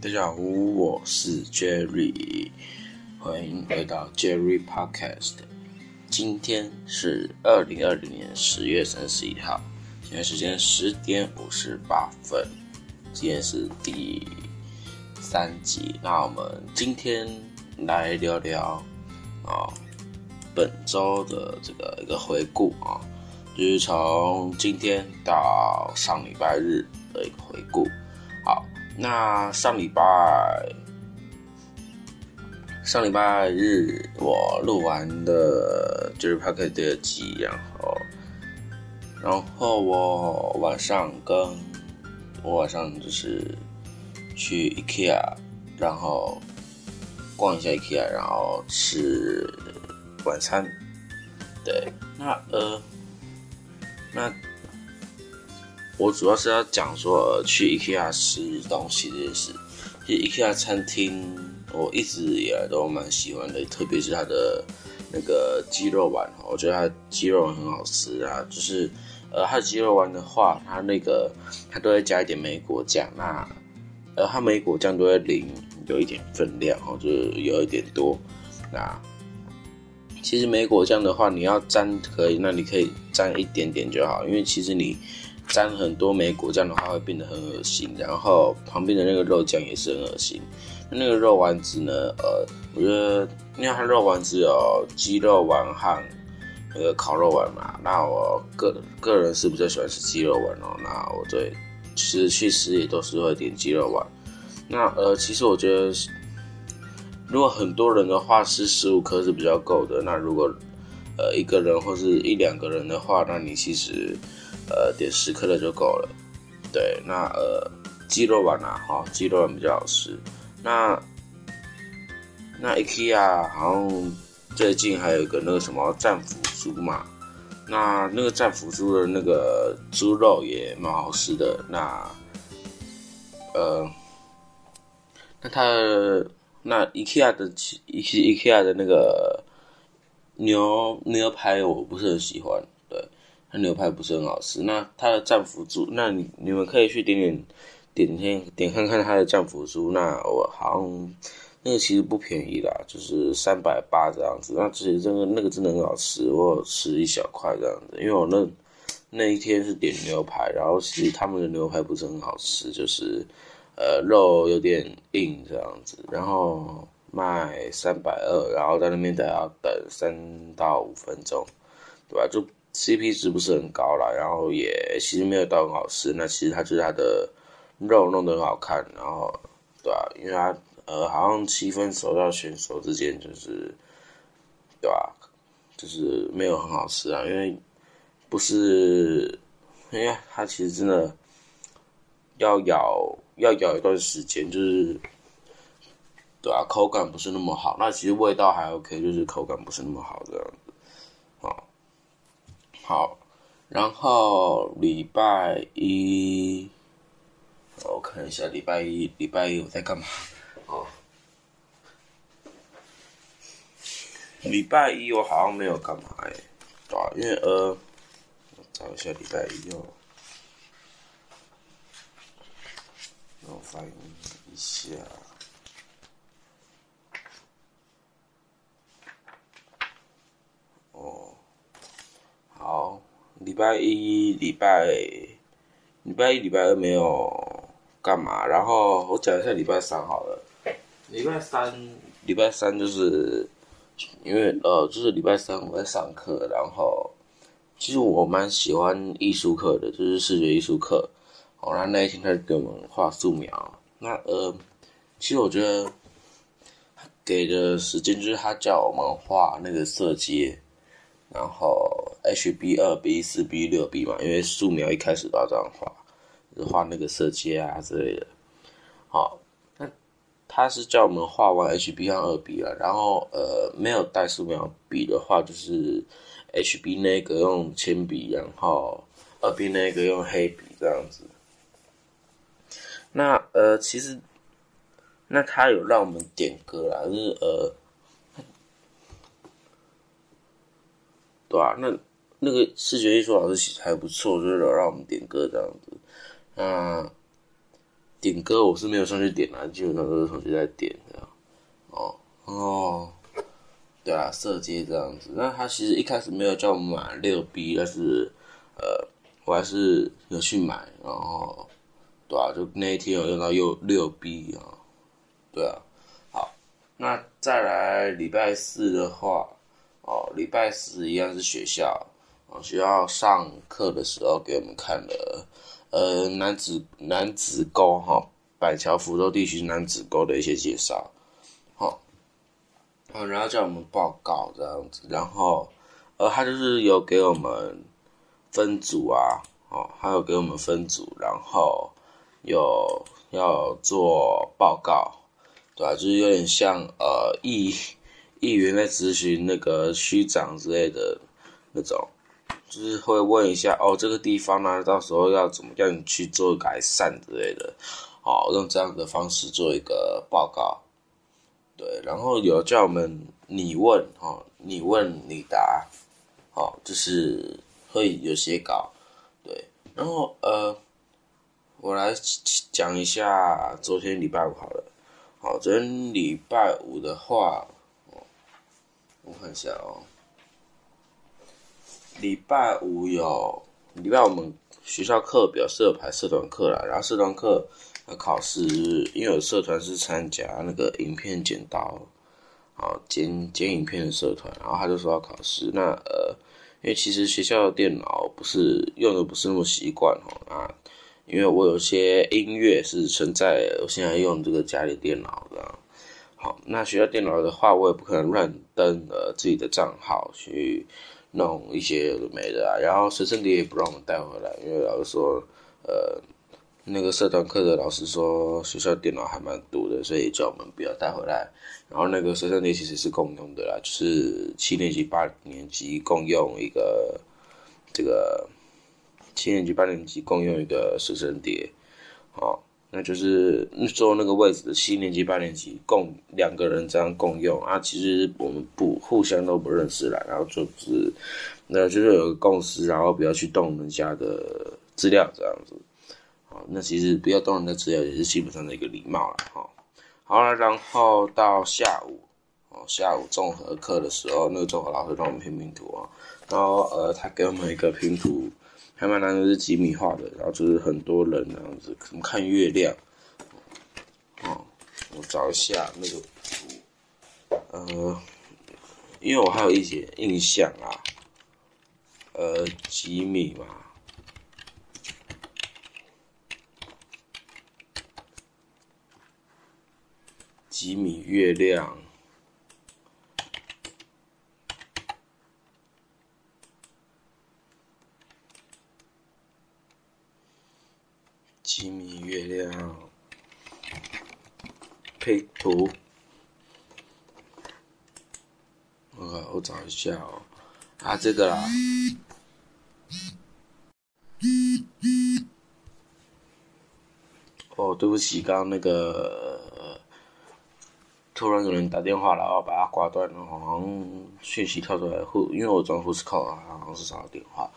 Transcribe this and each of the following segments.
大家好，我是 Jerry，欢迎来到 Jerry Podcast。今天是二零二零年十月三十一号，现在时间十点五十八分，今天是第三集。那我们今天来聊聊啊，本周的这个一个回顾啊，就是从今天到上礼拜日的一个回顾。那上礼拜上礼拜日我录完的就是 p a r k e 第二集，然后然后我晚上跟我晚上就是去 IKEA，然后逛一下 IKEA，然后吃晚餐。对，那呃那。我主要是要讲说去 IKEA 吃东西这件事。其实 IKEA 餐厅我一直以来都蛮喜欢的，特别是它的那个鸡肉丸，我觉得它鸡肉很好吃啊。就是呃，它的鸡肉丸的话，它那个它都会加一点梅果酱，那呃，它梅果酱都会淋有一点分量哦，就是有一点多。那其实梅果酱的话，你要沾可以，那你可以沾一点点就好，因为其实你。沾很多梅果酱的话会变得很恶心，然后旁边的那个肉酱也是很恶心。那个肉丸子呢？呃，我觉得因为它肉丸子有鸡肉丸和那个烤肉丸嘛，那我个个人是比较喜欢吃鸡肉丸哦。那我对吃去吃也都是会点鸡肉丸。那呃，其实我觉得如果很多人的话吃十五颗是比较够的。那如果呃一个人或是一两个人的话，那你其实。呃，点十克的就够了。对，那呃，鸡肉丸啊，哈，鸡肉丸比较好吃。那那 IKEA 好像最近还有一个那个什么战斧猪嘛，那那个战斧猪的那个猪肉也蛮好吃的。那呃，那它那 IKEA 的 IKEA 的那个牛牛排我不是很喜欢。它牛排不是很好吃，那它的战斧猪，那你你们可以去点点点点点看看它的战斧猪，那我好像那个其实不便宜啦，就是三百八这样子，那其实这个那个真的很好吃，我吃一小块这样子，因为我那那一天是点牛排，然后其实他们的牛排不是很好吃，就是呃肉有点硬这样子，然后卖三百二，然后在那边等要等三到五分钟，对吧？就 CP 值不是很高啦，然后也其实没有到很好吃。那其实它就是它的肉弄得很好看，然后对吧？因为它呃好像七分熟到全熟之间就是对吧？就是没有很好吃啊，因为不是因为它其实真的要咬要咬一段时间，就是对啊，口感不是那么好。那其实味道还 OK，就是口感不是那么好的。好，然后礼拜一，我看一下礼拜一，礼拜一我在干嘛？哦，礼拜一我好像没有干嘛哎，对啊，因为呃，我找一下礼拜一哦，让我翻译一下。礼礼拜一、礼拜礼拜一、礼拜二没有干嘛，然后我讲一下礼拜三好了。礼拜三，礼拜三就是因为呃，就是礼拜三我在上课，然后其实我蛮喜欢艺术课的，就是视觉艺术课。哦，然后那一天他给我们画素描，那呃，其实我觉得给的时间就是他叫我们画那个色阶。然后 HB 二 B 四 B 六 B 嘛，因为素描一开始都要这样画，画那个色阶啊之类的。好，那他是叫我们画完 HB 和二 B 了，然后呃没有带素描笔的话，就是 HB 那个用铅笔，然后二 B 那个用黑笔这样子。那呃其实，那他有让我们点歌啦，就是呃。对啊，那那个视觉艺术老师其实还不错，就是老让我们点歌这样子。那点歌我是没有上去点啊，基本上都是同学在点的。哦哦，对啊，色阶这样子。那他其实一开始没有叫我们买六 B，但是呃，我还是有去买，然后对啊，就那一天有用到六六 B 啊，对啊。好，那再来礼拜四的话，哦，礼拜四一样是学校。哦，学校上课的时候给我们看了，呃，南子南子沟哈，板桥福州地区南子沟的一些介绍，好，好，然后叫我们报告这样子，然后，呃，他就是有给我们分组啊，哦，还有给我们分组，然后有要做报告，对吧？就是有点像呃议议员在咨询那个区长之类的那种。就是会问一下哦，这个地方呢，到时候要怎么样去做改善之类的，好，用这样的方式做一个报告，对，然后有叫我们你问哦，你问你答，好，就是会有写稿，对，然后呃，我来讲一下昨天礼拜五好了，好，昨天礼拜五的话，哦，我看一下哦。礼拜五有礼拜我们学校课表是有排社团课啦，然后社团课要考试，因为有社团是参加那个影片剪刀，啊剪剪影片的社团，然后他就说要考试。那呃，因为其实学校的电脑不是用的不是那么习惯哦啊，因为我有些音乐是存在我现在用这个家里电脑的，好，那学校电脑的话，我也不可能乱登呃自己的账号去。弄一些没的啊，然后随身碟也不让我们带回来，因为老师说，呃，那个社团课的老师说学校电脑还蛮多的，所以叫我们不要带回来。然后那个随身碟其实是共用的啦，就是七年级、八年级共用一个，这个七年级、八年级共用一个随身碟，哦。那就是坐那个位置的七年级、八年级共两个人这样共用啊，其实我们不互相都不认识啦，然后就是，那就是有个共识，然后不要去动人家的资料这样子，好，那其实不要动人家资料也是基本上的一个礼貌了哈。好了，然后到下午哦，下午综合课的时候，那个综合老师让我们拼拼图啊，然后呃，他给我们一个拼图。还蛮难的，是几米画的，然后就是很多人那样子，可能看月亮。哦，我找一下那个图，呃，因为我还有一些印象啊，呃，几米嘛，几米月亮。几米月亮配图，我我找一下哦，啊这个啦，哦对不起，刚刚那个突然有人打电话了，我把它挂断了，好像讯息跳出来后，因为我装护士扣啊，好像是啥电话，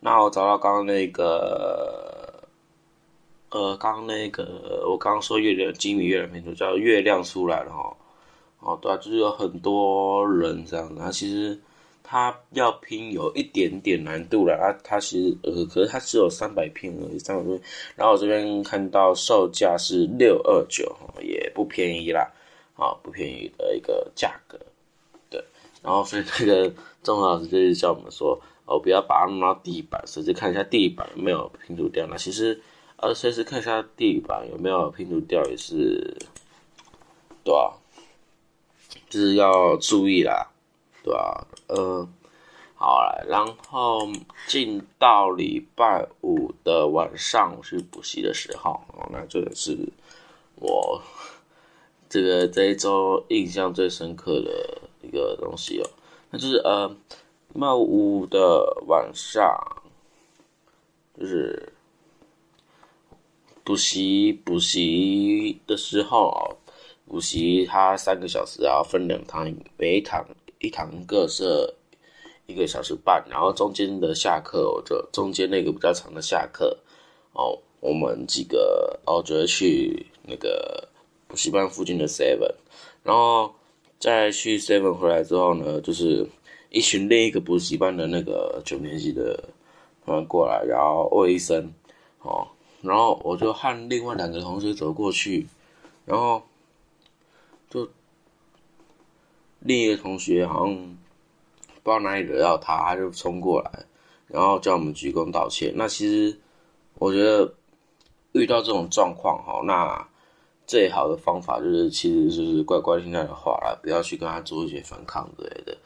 那我找到刚刚那个。呃，刚刚那个我刚刚说月亮几米月亮拼图叫月亮出来了哈，哦对啊，就是有很多人这样子，他其实他要拼有一点点难度了啊，他其实呃，可是他只有三百片而已，三百片，然后我这边看到售价是六二九，也不便宜啦，啊不便宜的一个价格，对，然后所以那个钟老师就是叫我们说，哦不要把它弄到地板，甚至看一下地板有没有拼图掉，那其实。呃，随时看一下地板有没有拼图掉也是，对吧？是要注意啦，对吧？呃，好了，然后进到礼拜五的晚上去补习的时候，哦，那这个是我这个这一周印象最深刻的一个东西哦，那就是呃，礼五的晚上，就是。补习补习的时候，补习它三个小时然后，分两堂，每一堂一堂各设一个小时半，然后中间的下课，我就中间那个比较长的下课，哦，我们几个哦，就会去那个补习班附近的 Seven，然后再去 Seven 回来之后呢，就是一群另一个补习班的那个九年级的朋友过来，然后问一声，哦，然后我就和另外两个同学走过去，然后就另一个同学好像不知道哪里惹到他，他就冲过来，然后叫我们鞠躬道歉。那其实我觉得遇到这种状况哈，那最好的方法就是其实就是乖乖听他的话啦，不要去跟他做一些反抗之类的。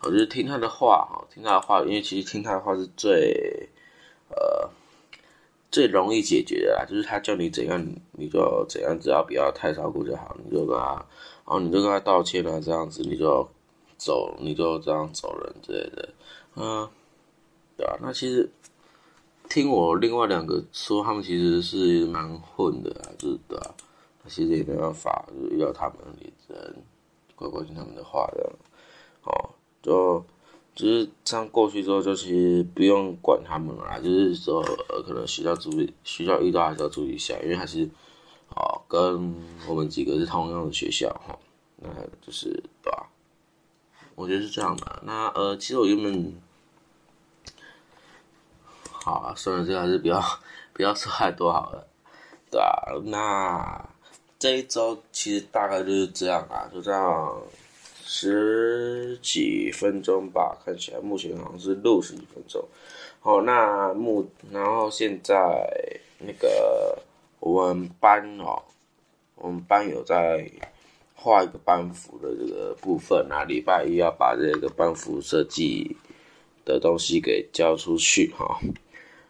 我就是听他的话哈，听他的话，因为其实听他的话是最呃。最容易解决的啦，就是他叫你怎样，你就怎样，只要不要太照顾就好，你就跟他，然后你就跟他道歉啊，这样子你就走，你就这样走人之类的，嗯，对啊，那其实听我另外两个说，他们其实是蛮混的啊，就是对啊，其实也没办法，就遇到他们，你只能乖乖听他们的话的，哦，就。就是这样过去之后，就其实不用管他们啦，就是说，呃，可能学校注意，学校遇到还是要注意一下，因为还是，哦，跟我们几个是同样的学校哈，那就是对吧？我觉得是这样的。那呃，其实我原本，好啊，算了，这个还是不要 不要说太多好了，对吧？那这一周其实大概就是这样啊，就这样。十几分钟吧，看起来目前好像是六十几分钟。好，那目然后现在那个我们班哦，我们班有在画一个班服的这个部分啊，礼拜一要把这个班服设计的东西给交出去哈。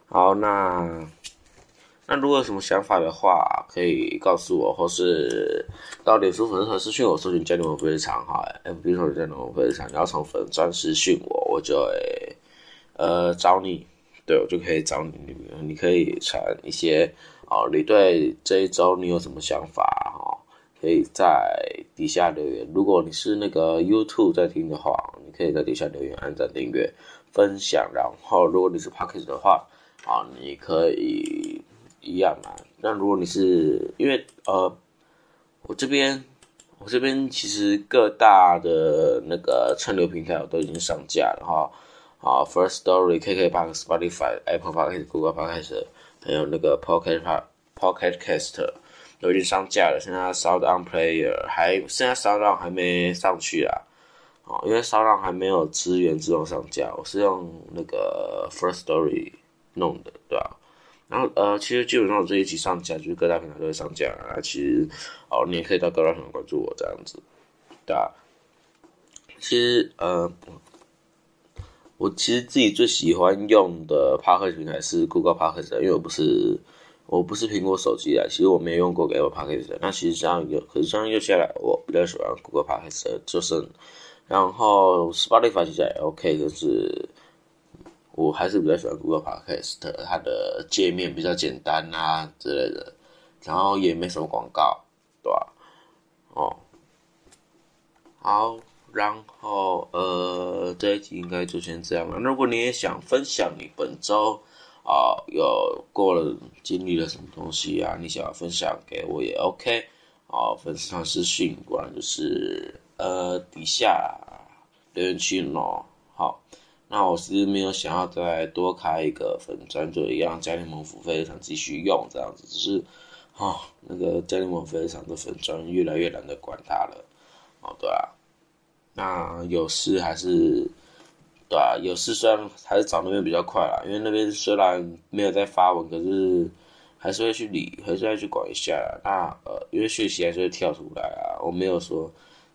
好，那。那如果有什么想法的话，可以告诉我，或是到脸书粉丝团私讯我，搜寻加牛非常好，FB 搜寻加牛非常，你要从粉专私讯我，我就会呃找你，对我就可以找你，你可以传一些哦，你对这一周你有什么想法哈，可以在底下留言。如果你是那个 YouTube 在听的话，你可以在底下留言、按赞、订阅、分享。然后如果你是 Pocket 的话，啊，你可以。一样啊，那如果你是因为呃，我这边我这边其实各大的那个串流平台我都已经上架了哈，啊，First Story、KKBox、Spotify、Apple Podcast、Google Podcast，还有那个 Pocket Pocket Cast 都已经上架了。现在 Sound On Player 还现在 Sound On 还没上去啊，哦，因为 Sound 还没有资源自动上架，我是用那个 First Story 弄的，对吧？然后呃，其实基本上我这一期上架，就是各大平台都会上架啊。其实哦，你也可以到各大平台关注我这样子，对啊。其实呃，我其实自己最喜欢用的 p a r k 平台是 Google p a r k 因为我不是我不是苹果手机啊，其实我没用过 Apple p a r k 那其实这样用，可是这样用下来，我比较喜欢 Google p a r k 就是，然后 Spotify 其实也 OK，就是。我还是比较喜欢 Google Podcast，它的界面比较简单啊之类的，然后也没什么广告，对吧？哦，好，然后呃，这一集应该就先这样了。如果你也想分享你本周啊有过了经历了什么东西啊，你想要分享给我也 OK，啊，粉丝团私信，不然就是呃底下留言区喏，好。那我是没有想要再多开一个粉专，就一样，家庭盟付费场继续用这样子，只是，哦，那个家庭盟付费场的粉专越来越懒得管它了，哦，对啊，那有事还是，对啊，有事虽然还是找那边比较快啦，因为那边虽然没有在发文，可是还是会去理，还是会去管一下。那呃，因为讯息还是会跳出来啊，我没有说。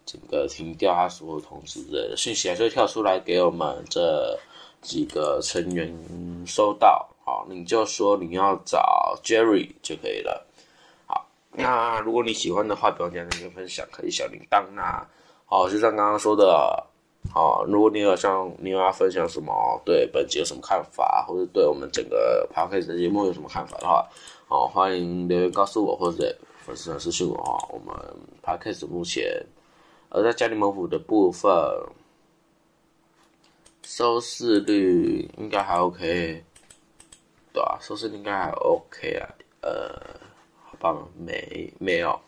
整个停掉他所有通知的讯息，还是会跳出来给我们这几个成员收到。好，你就说你要找 Jerry 就可以了。好，那如果你喜欢的话，不要点那个分享，可以小铃铛。那好，就像刚刚说的，好，如果你有像你有要分享什么，对本集有什么看法，或者对我们整个 podcast 的节目有什么看法的话，好，欢迎留言告诉我，或者粉丝团私信我啊。我们 podcast 目前。而在家庭模糊的部分，收视率应该还 OK，对啊，收视率应该还 OK 啊，呃，好吧，没没有。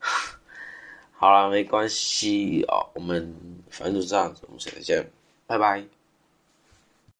好了，没关系哦，我们反正就这样子，我们下次见，拜拜。